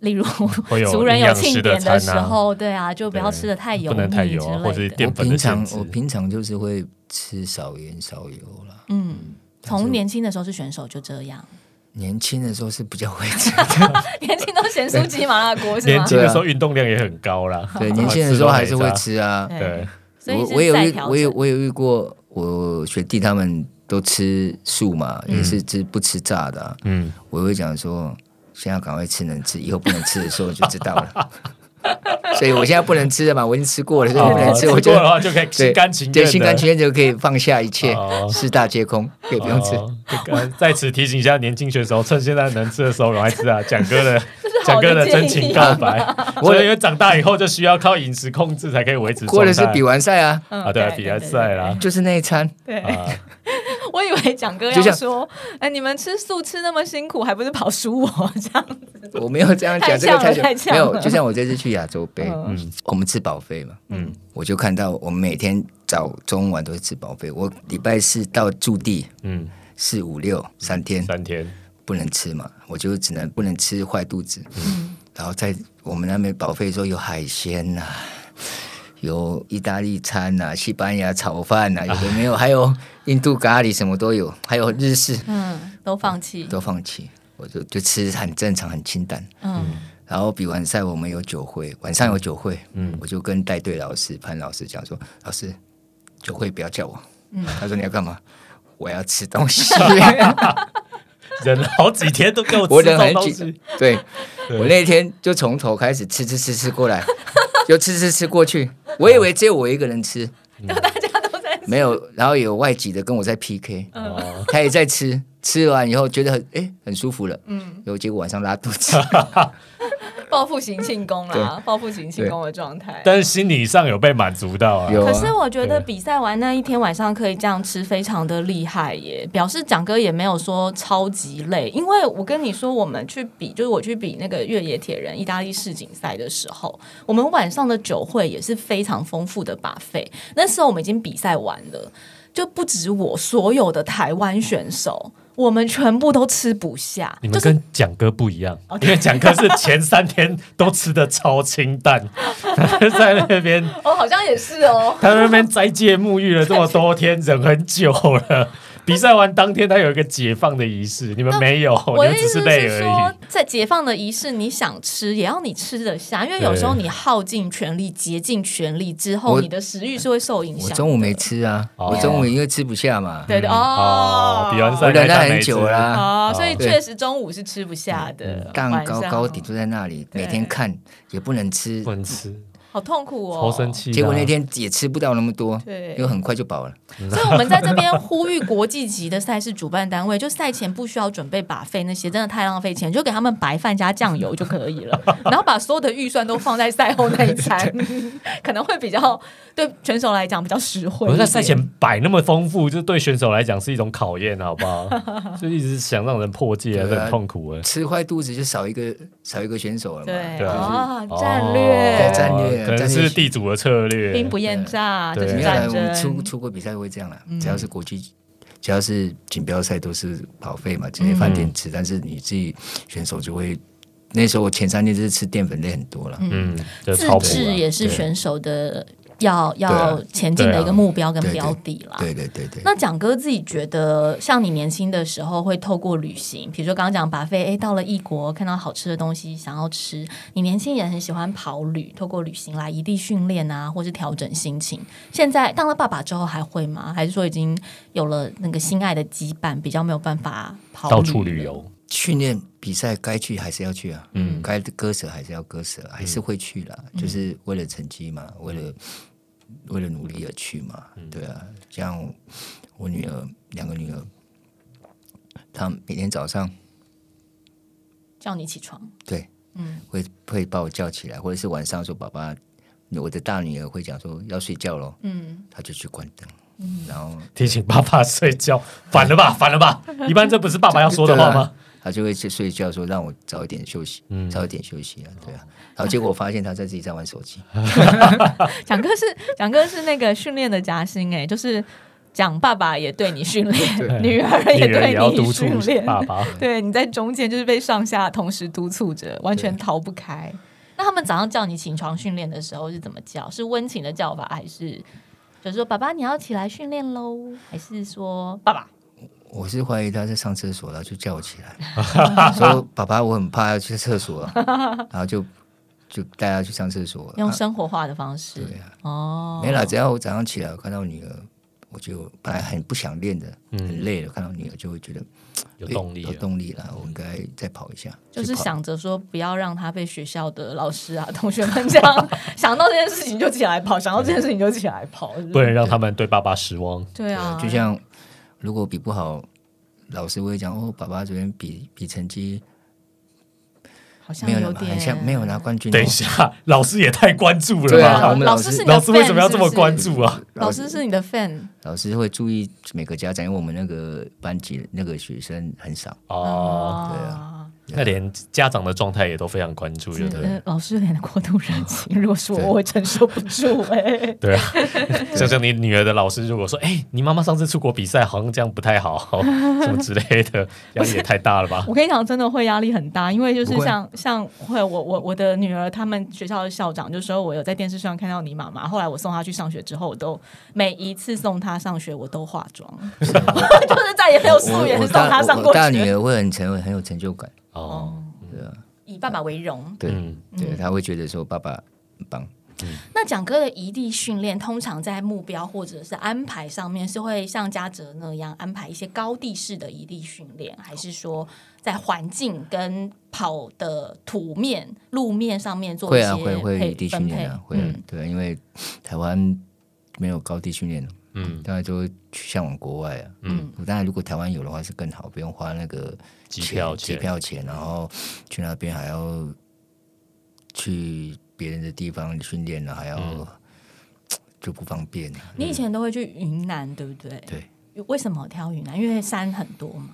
例如 会有族人有庆典的时候，对啊，就不要吃的太油不能太油腻之类的或者我粉的限制平常我平常就是会吃少盐少油啦。嗯，从年轻的时候是选手就这样，年轻的时候是比较会吃，年轻都咸酥鸡麻辣锅是吗？年轻的时候运动量也很高啦，对，年轻的时候还是会吃啊。对，所以我我有遇我有我有遇过，我学弟他们都吃素嘛，也是吃不吃炸的啊、嗯，我会讲说，现在赶快吃能吃，以后不能吃的时候就知道了。所以我现在不能吃了嘛，我已经吃过了，所以我不能吃，我过的话就可以心对甘情愿，对心甘情愿就可以放下一切哦，四大皆空，可以不用吃。在此提醒一下年轻选手，趁现在能吃的时候赶快吃啊！蒋哥的 蒋哥的真情告白，我因为长大以后就需要靠饮食控制才可以维持或者是比完赛啊，嗯啊，对啊，比完赛啦，就是那一餐，对，啊，我以为蒋哥要说，哎，你们吃素吃那么辛苦，还不是跑输我？这样？我没有这样太讲，这个像了太太像没有。就像我这次去亚洲杯，嗯。我们吃饱费嘛，嗯。我就看到我们每天早中晚都是吃饱费。我礼拜四到驻地嗯，四五六三天。三天，不能吃嘛，我就只能不能吃坏肚子。嗯然后在我们那边保费说有海鲜呐、有意大利餐呐、西班牙炒饭呐、有的没有，还有印度咖喱什么都有，还有日式嗯，都放弃。都放弃，我就就吃很正常很清淡。嗯然后比完赛我们有酒会，晚上有酒会，嗯我就跟带队老师潘老师讲说，老师酒会不要叫我，嗯他说你要干嘛？我要吃东西，忍了好几天都给我我忍很紧种东西，，对对。我那天就从头开始吃吃吃吃过来，就吃吃吃过去，我以为只有我一个人吃，大家都在没有，然后有外籍的跟我在 PK，哦，他也在吃，吃完以后觉得很哎很舒服了，嗯。然后结果晚上拉肚子，报复型庆功啦，报复型庆功的状态。但是心理上有被满足到啊，啊可是我觉得比赛完那一天晚上可以这样吃，非常的厉害耶！表示蒋哥也没有说超级累，因为我跟你说，我们去比，就是我去比那个越野铁人意大利世锦赛的时候，我们晚上的酒会也是非常丰富的把费。那时候我们已经比赛完了，就不止我，所有的台湾选手，我们全部都吃不下，你们跟蒋哥不一样，因为蒋哥是前三天都吃的超清淡，在那边哦，好像也是哦。他在那边斋戒沐浴了这么多天，忍很久了。比赛完当天，他有一个解放的仪式，你们没有，我的意思你们只是累而说已。，在解放的仪式，你想吃也要你吃得下，因为有时候你耗尽全力、竭尽全力之后，你的食欲是会受影响。我中午没吃啊，哦。我中午因为吃不下嘛，对的哦。哦，比完赛我忍了很久啦。哦，所以对确实中午是吃不下的。蛋糕糕点都在那里，每天看也不能吃。不，能吃，好痛苦哦，超生气啊。结果那天也吃不到那么多，对因为很快就饱了。所以我们在这边呼吁国际级的赛事主办单位，就赛前不需要准备把费那些，真的太浪费钱，就给他们白饭加酱油就可以了，然后把所有的预算都放在赛后那一餐，可能会比较对选手来讲比较实惠。我在赛前摆那么丰富，就对选手来讲是一种考验，好不好？就一直想让人破戒，啊很痛苦哎。吃坏肚子就少一个少一个选手了嘛。对对啊战略可能是地主的策略。兵不厌诈，对这是没有啦，战我们出。出国比赛会这样啦，只要是国际，只要是锦标赛都是跑费嘛，这些饭店吃，但是你自己选手就会。那时候我前三天就是吃淀粉类很多了，嗯，就自制啊。也是选手的要要啊前进的一个目标跟标的啦。对对对对。那蒋哥自己觉得，像你年轻的时候会透过旅行，比如说刚刚讲把费，哎，到了异国看到好吃的东西想要吃，你年轻也很喜欢跑旅，透过旅行来异地训练啊，或是调整心情。现在当了爸爸之后还会吗？还是说已经有了那个心爱的羁绊，比较没有办法跑到处旅？游，训练比赛该去还是要去啊，嗯该割舍还是要割舍，还是会去啦，就是为了成绩嘛，为了为了努力而去嘛，对啊，像我女儿两个女儿，她每天早上叫你起床，对，嗯。会会把我叫起来，或者是晚上说爸爸，我的大女儿会讲说要睡觉喽，嗯，她就去关灯，然后提醒爸爸睡觉，反了吧，反了吧！一般这不是爸爸要说的话吗？她就会去睡觉，说让我早一点休息，嗯早一点休息啊，对啊，然后结果我发现他在自己在玩手机。蒋哥是蒋哥是那个训练的夹心哎、就是蒋爸爸也对你训练，女儿也对你训练，爸爸。对，你在中间就是被上下同时督促着，完全逃不开。那他们早上叫你起床训练的时候是怎么叫？是温情的叫法，还是就是说爸爸你要起来训练喽？还是说爸爸？我是怀疑他在上厕所，然后就叫我起来，说爸爸我很怕要去厕所，然后就就带他去上厕所。用啊生活化的方式？对啊，哦，没啦，只要我早上起来我看到女儿，我就本来很不想练的，嗯很累了，看到女儿就会觉得有动力啊有动力了，我应该再跑一下。就是想着说不要让他被学校的老师啊、同学们这样想到这件事情就起来跑，想到这件事情就起来跑，不能让他们对爸爸失望。对啊，就像如果比不好，老师会讲哦，爸爸昨天比比成绩好像没有有点拿很像没有拿冠军哦。等一下，老师也太关注了吧？我们老师老师是你老师为什么要这么关注啊？老师是你的 fan 老师会注意每个家长，因为我们那个班级那个学生很少。哦，对啊，那连家长的状态也都非常关注，对不对？呃老师有点过度热情，如果是我，我会承受不住哎。对啊，像像你女儿的老师，如果说，哎，你妈妈上次出国比赛好像这样不太好，什么之类的，压力也太大了吧？我跟你讲，真的会压力很大，因为就是像像会我我我的女儿，他们学校的校长就说，我有在电视上看到你妈妈。后来我送她去上学之后，我都每一次送她上学，我都化妆，就是再也没有素颜我送她上我过学。大女儿会很沉稳，很有成就感。哦，以爸爸为荣。对、嗯。对，他会觉得说爸爸很棒。那蒋哥的异地训练，通常在目标或者是安排上面，是会像嘉泽那样安排一些高地式的异地训练，还是说在环境跟跑的土面、路面上面做一些会啊，会会配异地训练啊，会啊、嗯对啊，因为台湾没有高地训练，嗯，大家就会去向往国外啊。嗯，当然如果台湾有的话是更好，不用花那个机票机票钱，然后去那边还要去别人的地方训练了，还要、嗯 就不方便。你以前都会去云南，对不对？对，为什么挑云南？因为山很多嘛，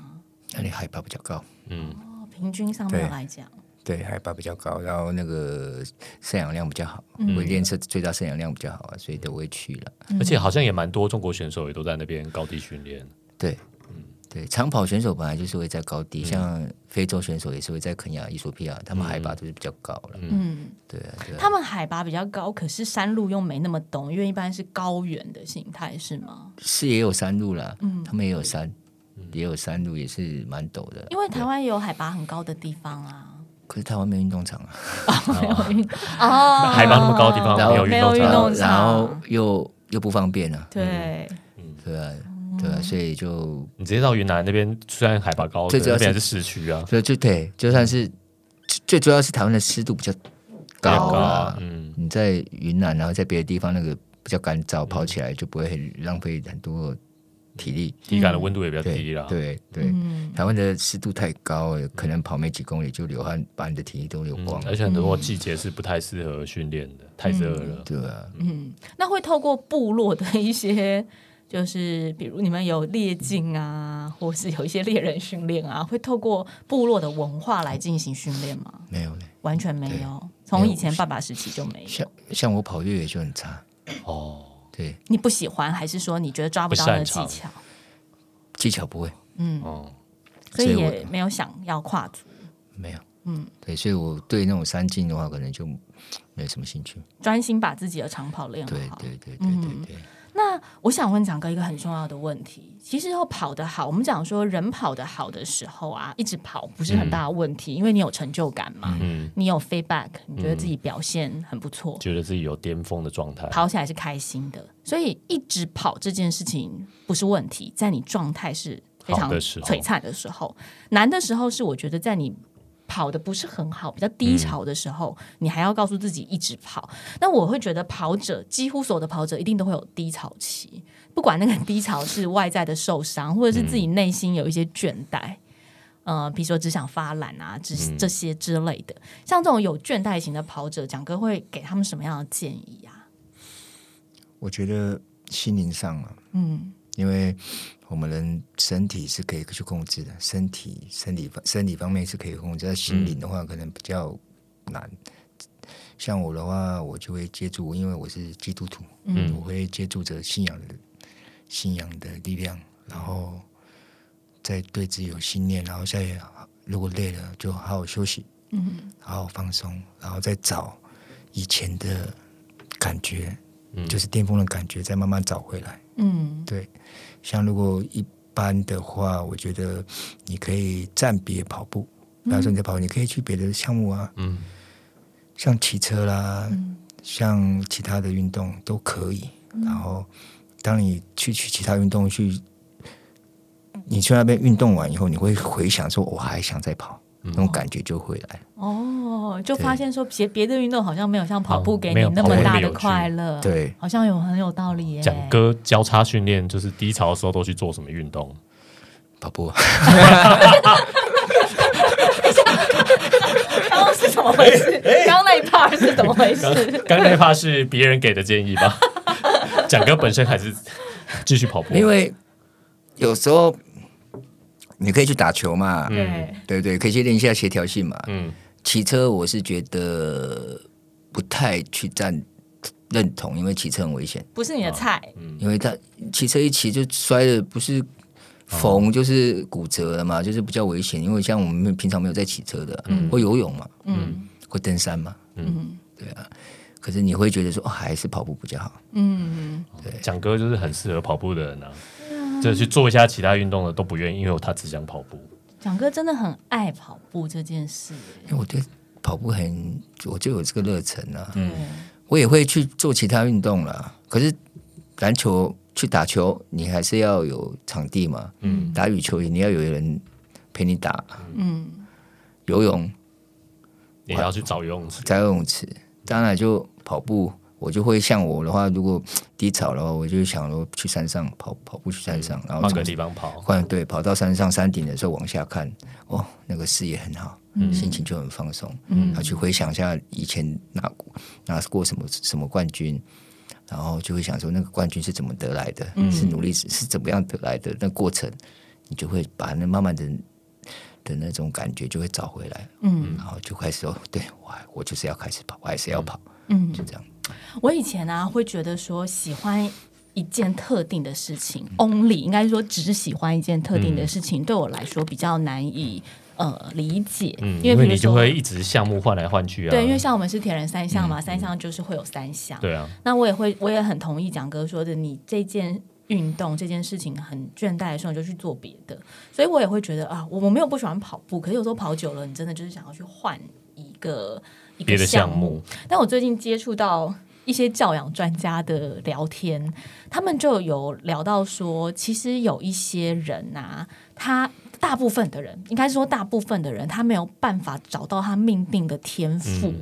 那里海拔比较高。嗯，哦，平均上面来讲，对，海拔比较高，然后那个摄氧量比较好，嗯我练车最大摄氧量比较好啊，所以都会去了。而且好像也蛮多中国选手也都在那边高地训练。对，嗯对，长跑选手本来就是会在高地，像非洲选手也是会在肯亚、伊索比亚，他们海拔都是比较高了。嗯，对啊，对啊。他们海拔比较高，可是山路又没那么陡，因为一般是高原的形态，是吗？是也有山路啦，嗯他们也有山，也有山路，也是蛮陡的。因为台湾也有海拔很高的地方啊。可是台湾没有运动场啊，哦，海拔那么高的地方然后没有运动没有运场，然后又又不方便啊，对，对啊，对啊，所以就你直接到云南那边，虽然海拔高，最主要是那边还是市区啊，所以就对，就算是最最主要是台湾的湿度比较高比较高啊，嗯，你在云南，然后在别的地方那个比较干燥，跑起来就不会很浪费很多体力。体感的温度也比较低对啦。对对，台湾的湿度太高了，可能跑没几公里就流汗，把你的体力都流光。而且很多季节是不太适合训练的，太热了。对啊，嗯那会透过部落的一些，就是比如你们有猎境啊，或是有一些猎人训练啊，会透过部落的文化来进行训练吗？没有嘞。完全没有，从以前爸爸时期就没有。像像我跑越野就很差，哦，对，你不喜欢，还是说你觉得抓不到那个技巧，技巧不会，嗯。哦，所以也没有想要跨足，没有，嗯，对，所以我对那种三进的话，可能就没什么兴趣。专心把自己的长跑练好。对对对对对对，那我想问蒋哥一个很重要的问题，其实要跑得好，我们讲说人跑得好的时候啊，一直跑不是很大的问题，因为你有成就感嘛，嗯，你有 feedback，你觉得自己表现很不错，觉得自己有巅峰的状态。跑起来是开心的，所以一直跑这件事情不是问题，在你状态是非常好的时候璀璨的时候，难的时候是我觉得在你。跑的不是很好，比较低潮的时候，你还要告诉自己一直跑。那我会觉得跑者几乎所有的跑者一定都会有低潮期，不管那个低潮是外在的受伤，或者是自己内心有一些倦怠，呃，比如说只想发懒啊，这这些之类的。像这种有倦怠型的跑者，蒋哥会给他们什么样的建议啊？我觉得心灵上啊，嗯因为我们人身体是可以去控制的，身体、生理方、生理方面是可以控制，但心灵的话可能比较难。像我的话，我就会接触，因为我是基督徒，嗯我会接触着信仰的信仰的力量，然后再对自己有信念，然后再如果累了就好好休息，嗯好好放松，然后再找以前的感觉，嗯就是巅峰的感觉，再慢慢找回来。嗯。对，像如果一般的话，我觉得你可以暂别跑步，比方说你在跑，你可以去别的项目啊，嗯，像骑车啦，嗯。像其他的运动都可以。然后，当你去去其他运动去，你去那边运动完以后，你会回想说，我还想再跑，那种感觉就回来。哦，就发现说别别的运动好像没有像跑步给你那么大的快乐，对，好像有很有道理耶。蒋哥交叉训练就是低潮的时候都去做什么运动？跑步刚刚是怎么回事？刚刚那一 part 是怎么回刚事？刚那一 part 是别人给的建议吧？蒋哥本身还是继续跑步，因为有时候你可以去打球嘛，对，对对？可以去练一下协调性嘛。嗯。骑车我是觉得不太去站认同，因为骑车很危险，不是你的菜，嗯。因为他骑车一骑就摔的，不是缝就是骨折了嘛，就是比较危险。因为像我们平常没有在骑车的，会游泳嘛，嗯。会登山嘛，嗯。对啊。可是你会觉得说，哦，还是跑步比较好。嗯，对。蒋哥就是很适合跑步的人啊，就去做一下其他运动的都不愿意，因为他只想跑步。蒋哥真的很爱跑步这件事，因为我对跑步很，我就有这个热忱啊。嗯，我也会去做其他运动了。可是篮球去打球，你还是要有场地嘛。嗯，打羽球你要有人陪你打。嗯游泳也要去找游泳池。在游泳池，当然就跑步。我就会像我的话，如果 低潮的话，我就想说去山上跑跑步去山上，然后换个地方跑，换对跑到山上山顶的时候往下看，哦，那个视野很好，心情就很放松。嗯。然后去回想一下以前拿过拿过什么什么冠军，然后就会想说那个冠军是怎么得来的，是努力是是怎么样得来的，那过程你就会把那慢慢的的那种感觉就会找回来，嗯。然后就开始说，对我还我就是要开始跑，我还是要跑，嗯，就这样。我以前呢、会觉得说喜欢一件特定的事情，only 应该说只喜欢一件特定的事情，对我来说比较难以呃理解，嗯，因为你就会一直项目换来换去啊。对，因为像我们是铁人三项嘛，三项就是会有三项，对啊，那我也会，我也很同意蒋哥说的，你这件运动这件事情很倦怠的时候，你就去做别的。所以我也会觉得啊，我我没有不喜欢跑步，可是有时候跑久了，你真的就是想要去换一个一别的个项项目。但我最近接触到一些教养专家的聊天，他们就有聊到说，其实有一些人啊，他大部分的人，应该说大部分的人，他没有办法找到他命定的天赋。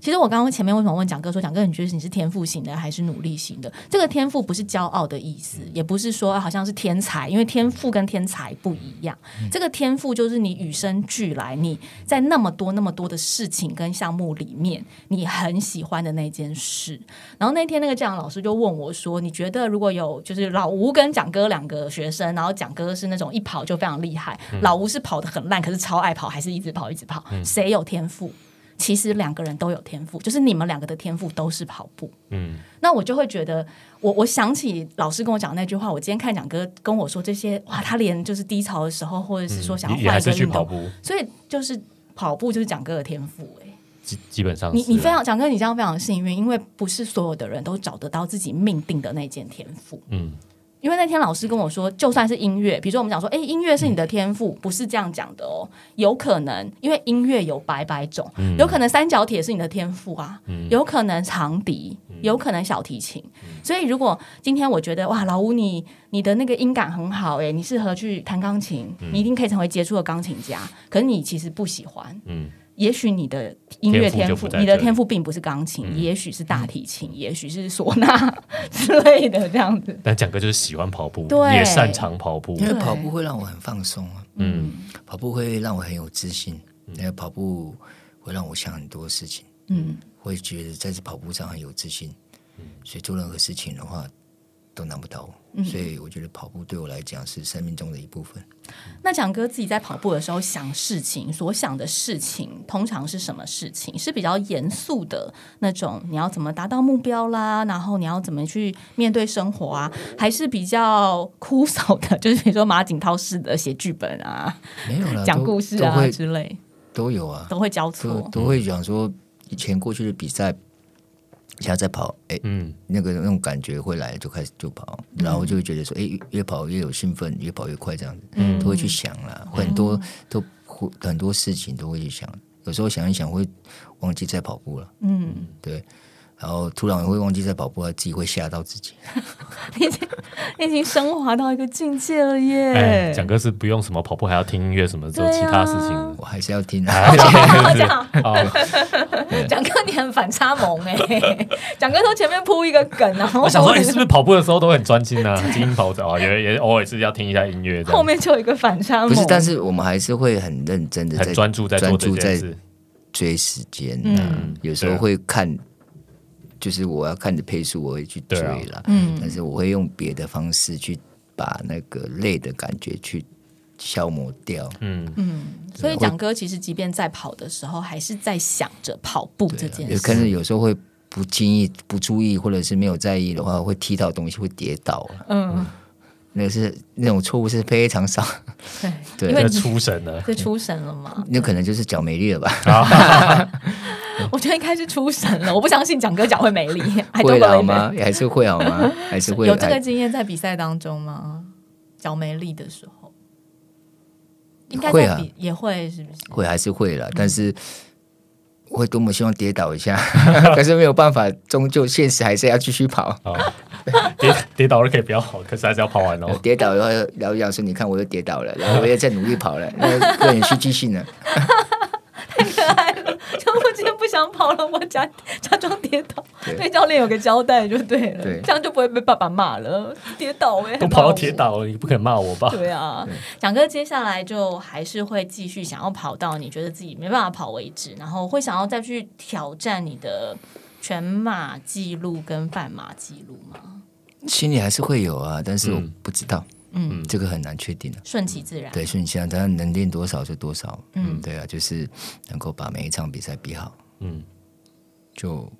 其实我刚刚前面为什么问蒋哥说，蒋哥你觉得你是天赋型的还是努力型的？这个天赋不是骄傲的意思，也不是说好像是天才，因为天赋跟天才不一样。这个天赋就是你与生俱来，你在那么多那么多的事情跟项目里面，你很喜欢的那件事。然后那天那个教养老师就问我说：“你觉得如果有就是老吴跟蒋哥两个学生，然后蒋哥是那种一跑就非常厉害，老吴是跑得很烂，可是超爱跑，还是一直跑一直跑，谁有天赋？”其实两个人都有天赋，就是你们两个的天赋都是跑步。嗯，那我就会觉得，我我想起老师跟我讲那句话，我今天看蒋哥跟我说这些，哇，他连就是低潮的时候，或者是说想要换一个运动，所以就是跑步就是蒋哥的天赋。哎，基基本上，你你非常蒋哥，你这样非常幸运，因为不是所有的人都找得到自己命定的那件天赋。嗯。因为那天老师跟我说，就算是音乐，比如说我们讲说，哎，音乐是你的天赋，不是这样讲的哦。有可能，因为音乐有百百种，有可能三角铁是你的天赋啊，有可能长笛，有可能小提琴。所以，如果今天我觉得哇，老吴你你的那个音感很好，哎，你适合去弹钢琴，你一定可以成为杰出的钢琴家。可是你其实不喜欢，嗯。也许你的音乐天赋，你的天赋并不是钢琴，也许是大提琴，也许是唢呐 之类的这样子。但蒋哥就是喜欢跑步，也擅长跑步，因为跑步会让我很放松啊。嗯，跑步会让我很有自信，因为跑步会让我想很多事情。嗯，会觉得在这跑步上很有自信，所以做任何事情的话。都难不倒我，所以我觉得跑步对我来讲是生命中的一部分。那蒋哥自己在跑步的时候想事情，所想的事情通常是什么事情？是比较严肃的那种，你要怎么达到目标啦？然后你要怎么去面对生活啊？还是比较枯燥的，就是比如说马景涛式的写剧本啊，没有了，讲故事啊之类都有啊，都会交错，都会讲说以前过去的比赛。现在在跑，哎，嗯，那个那种感觉会来，就开始就跑，然后就会觉得说，哎，越跑越有兴奋，越跑越快，这样子，嗯，都会去想了，很多都会很多事情都会去想，有时候想一想会忘记在跑步了，嗯，对。然后突然会忘记在跑步，自己会吓到自己。已经已经升华到一个境界了耶！哎蒋哥是不用什么跑步，还要听音乐什么做其他事情，我还是要听啊。蒋哥你很反差萌哎！蒋哥说前面铺一个梗，然后我想说你是不是跑步的时候都很专心啊？精英跑者啊，也也偶尔是要听一下音乐。后面就有一个反差萌，不是？但是我们还是会很认真的、很专注在专注在追时间嗯，有时候会看。就是我要看的配速，我会去追了。嗯，但是我会用别的方式去把那个累的感觉去消磨掉。嗯嗯，所以蒋哥其实即便在跑的时候，还是在想着跑步这件事。可能有时候会不经意、不注意，或者是没有在意的话，会踢到东西，会跌倒了。嗯。那个是那种错误是非常少，对，因为出神了，是出神了吗？那可能就是脚没力了吧？我觉得应该是出神了，我不相信蒋哥脚会没力，会好吗？还是会好吗？还是会有这个经验在比赛当中吗？脚没力的时候，应该会啊，也会是不是？会还是会了，但是。会多么希望跌倒一下，可是没有办法，终究现实还是要继续跑。跌跌倒了可以比较好，可是还是要跑完哦。跌倒的话，然后讲说：“你看，我又跌倒了，然后我也在努力跑了，那个人失去性了。” 太可爱了！就我今天不想跑了，我假假装跌倒，对教练有个交代就对了，这样就不会被爸爸骂了。跌倒哎，都跑到跌倒了，你不肯骂我吧？对啊，蒋哥接下来就还是会继续想要跑到你觉得自己没办法跑为止，然后会想要再去挑战你的全马记录跟半马记录吗？心里还是会有啊，但是我不知道。嗯，这个很难确定的，顺其自然。对，顺其自然，当然能练多少就多少。嗯，对啊，就是能够把每一场比赛比好。嗯，就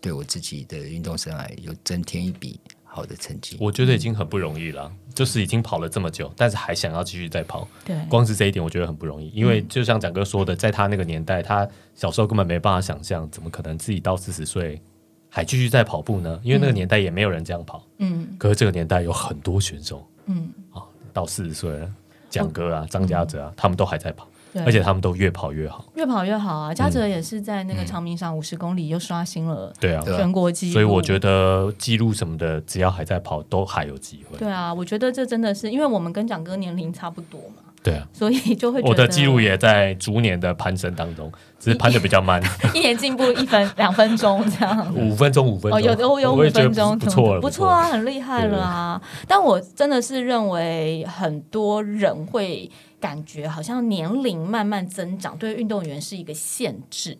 对我自己的运动生涯有增添一笔好的成绩。我觉得已经很不容易了，就是已经跑了这么久，但是还想要继续再跑。对，光是这一点我觉得很不容易，因为就像蒋哥说的，在他那个年代，他小时候根本没办法想象，怎么可能自己到四十岁还继续在跑步呢？因为那个年代也没有人这样跑。嗯，可是这个年代有很多选手。嗯，啊，到四十岁了，蒋哥啊，张家泽啊，他们都还在跑，而且他们都越跑越好，越跑越好啊！嘉泽也是在那个长明上五十公里又刷新了对啊。全国纪录，所以我觉得记录什么的，只要还在跑，都还有机会。对啊，我觉得这真的是因为我们跟蒋哥年龄差不多嘛。对啊，所以就会觉得我的记录也在逐年的攀升当中，只是攀的比较慢，一年进步一分两分钟这样。五分钟五分有有有五分钟，不错了，不错啊，很厉害了啊！但我真的是认为很多人会感觉好像年龄慢慢增长对运动员是一个限制。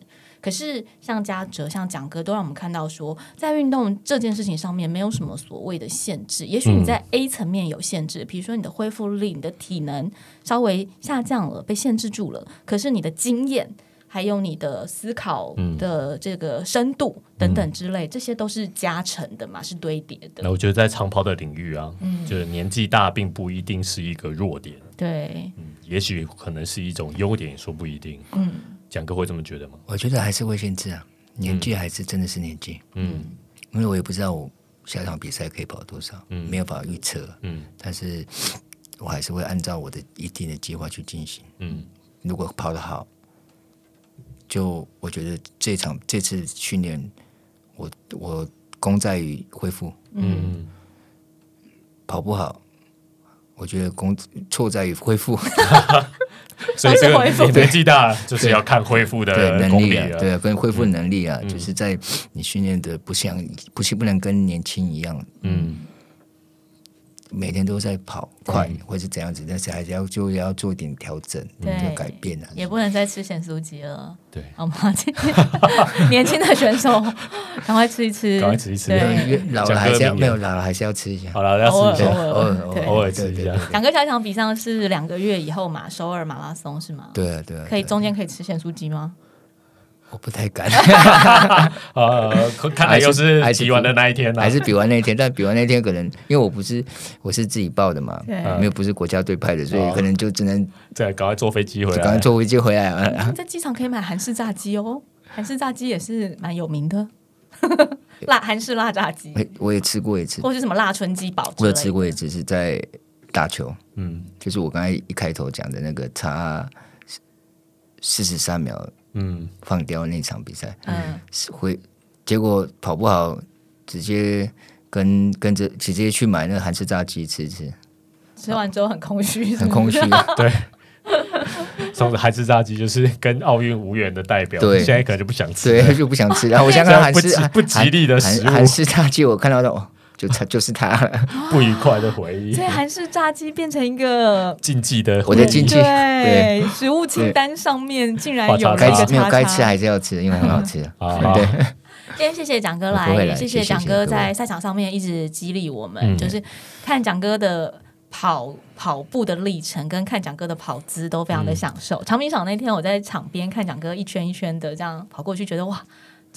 可是像嘉哲、像蒋哥，都让我们看到说，在运动这件事情上面没有什么所谓的限制。也许你在 A 层面有限制，比如说你的恢复力、你的体能稍微下降了，被限制住了。可是你的经验。还有你的思考的这个深度等等之类，这些都是加成的嘛，是堆叠的。那我觉得在长跑的领域啊，就是年纪大并不一定是一个弱点，对，嗯，也许可能是一种优点，也说不一定。嗯，蒋哥会这么觉得吗？我觉得还是会限制啊，年纪还是真的是年纪。嗯，因为我也不知道我下场比赛可以跑多少，嗯，没有办法预测。嗯，但是 我还是会按照我的一定的计划去进行。嗯，如果跑得好。就我觉得这场这次训练，我我功在于恢复，嗯，跑不好，我觉得功错在于恢复，所以这个 年纪大就是要看恢复的能力啊，对，跟恢复能力啊，就是在你训练的不像不是不能跟年轻一样，嗯。每天都在跑快，或是怎样子，但是还是要就要做点调整，做改变啊。也不能再吃咸酥鸡了，对，好吗？年轻的选手，赶快吃一吃，赶快吃一吃。老了还是要没有老了还是要吃一下。好了，要吃一下，偶尔偶尔吃一下。两个小场比上是两个月以后嘛？首尔马拉松是吗？对啊，对啊。可以中间可以吃咸酥鸡吗？我不太敢，呃，看来又是比完的那一天，还是比完那一天？但比完那天可能，因为我不是我是自己报的嘛，没有不是国家队派的，所以可能就只能再赶快坐飞机回来，赶快坐飞机回来啊！在机场可以买韩式炸鸡哦，韩式炸鸡也是蛮有名的，辣韩式辣炸鸡，我也吃过一次，或是什么辣春鸡堡，我有吃过一次，是在打球，嗯，就是我刚才一开头讲的那个差四十三秒。嗯，放掉那场比赛，嗯，会结果跑不好，直接跟跟着直接去买那个韩式炸鸡吃吃，吃完之后很空虚，很空虚，对。上次韩式炸鸡就是跟奥运无缘的代表，对，现在可能就不想吃，对，就不想吃。然后我想看 韩式不吉利的食物，韩式炸鸡，我看到的。就他 就是他 不愉快的回忆，所以韩式炸鸡变成一个 禁忌的，我的禁忌。对，食物清单上面竟然有该吃没有该吃还是要吃，因为很好吃。对，今天谢谢蒋哥来，也谢谢蒋哥在赛场上面一直激励我们，就是看蒋哥的跑跑步的历程，跟看蒋哥的跑姿都非常的享受。长平场那天我在场边看蒋哥一圈一圈的这样跑过去，觉得哇。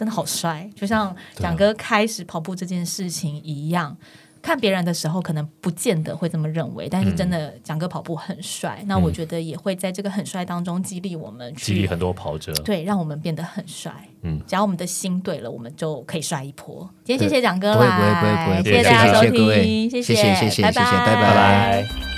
真的好帅，就像蒋哥开始跑步这件事情一样。看别人的时候，可能不见得会这么认为，但是真的蒋哥跑步很帅。那我觉得也会在这个很帅当中激励我们，激励很多跑者，对，让我们变得很帅。嗯，只要我们的心对了，我们就可以帅一波。今天谢谢蒋哥啦，不会不会不会，谢谢大家收听，谢谢谢谢谢谢，拜拜拜。